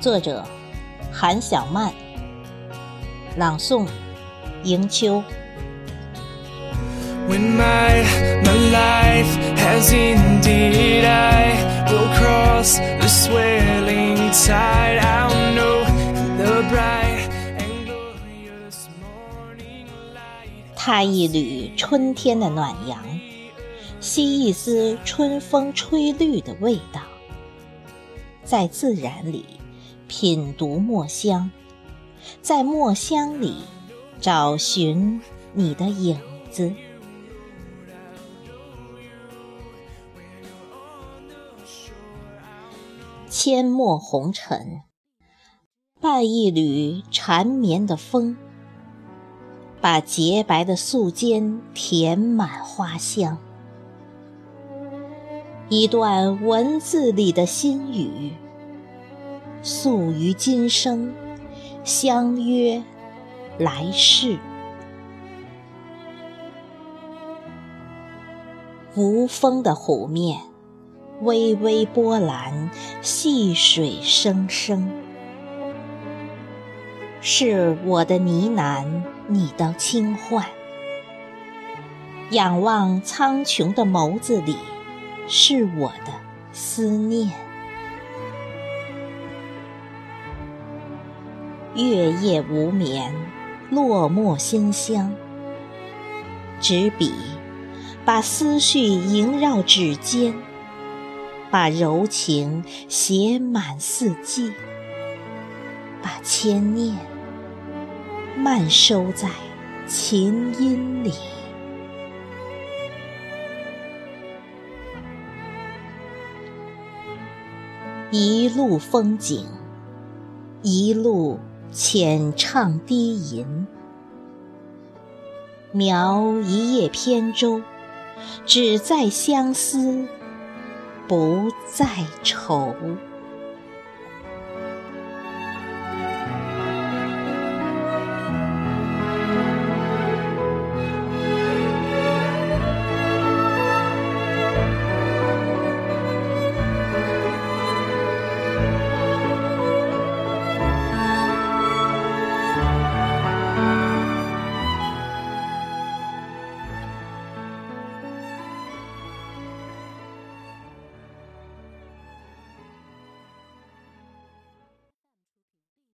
作者：韩小曼，朗诵：迎秋。When my my life has indeed, I will cross the swelling tide. I'll know the bright and glorious morning light. 踏一缕春天的暖阳，吸一丝春风吹绿的味道，在自然里品读墨香，在墨香里找寻你的影子。阡陌红尘，伴一缕缠绵的风，把洁白的素笺填满花香。一段文字里的心语，诉于今生，相约来世。无风的湖面。微微波澜，细水声声，是我的呢喃，你的轻唤。仰望苍穹的眸子里，是我的思念。月夜无眠，落墨馨香。执笔，把思绪萦绕指尖。把柔情写满四季，把牵念慢收在琴音里。一路风景，一路浅唱低吟，描一叶扁舟，只在相思。不在愁。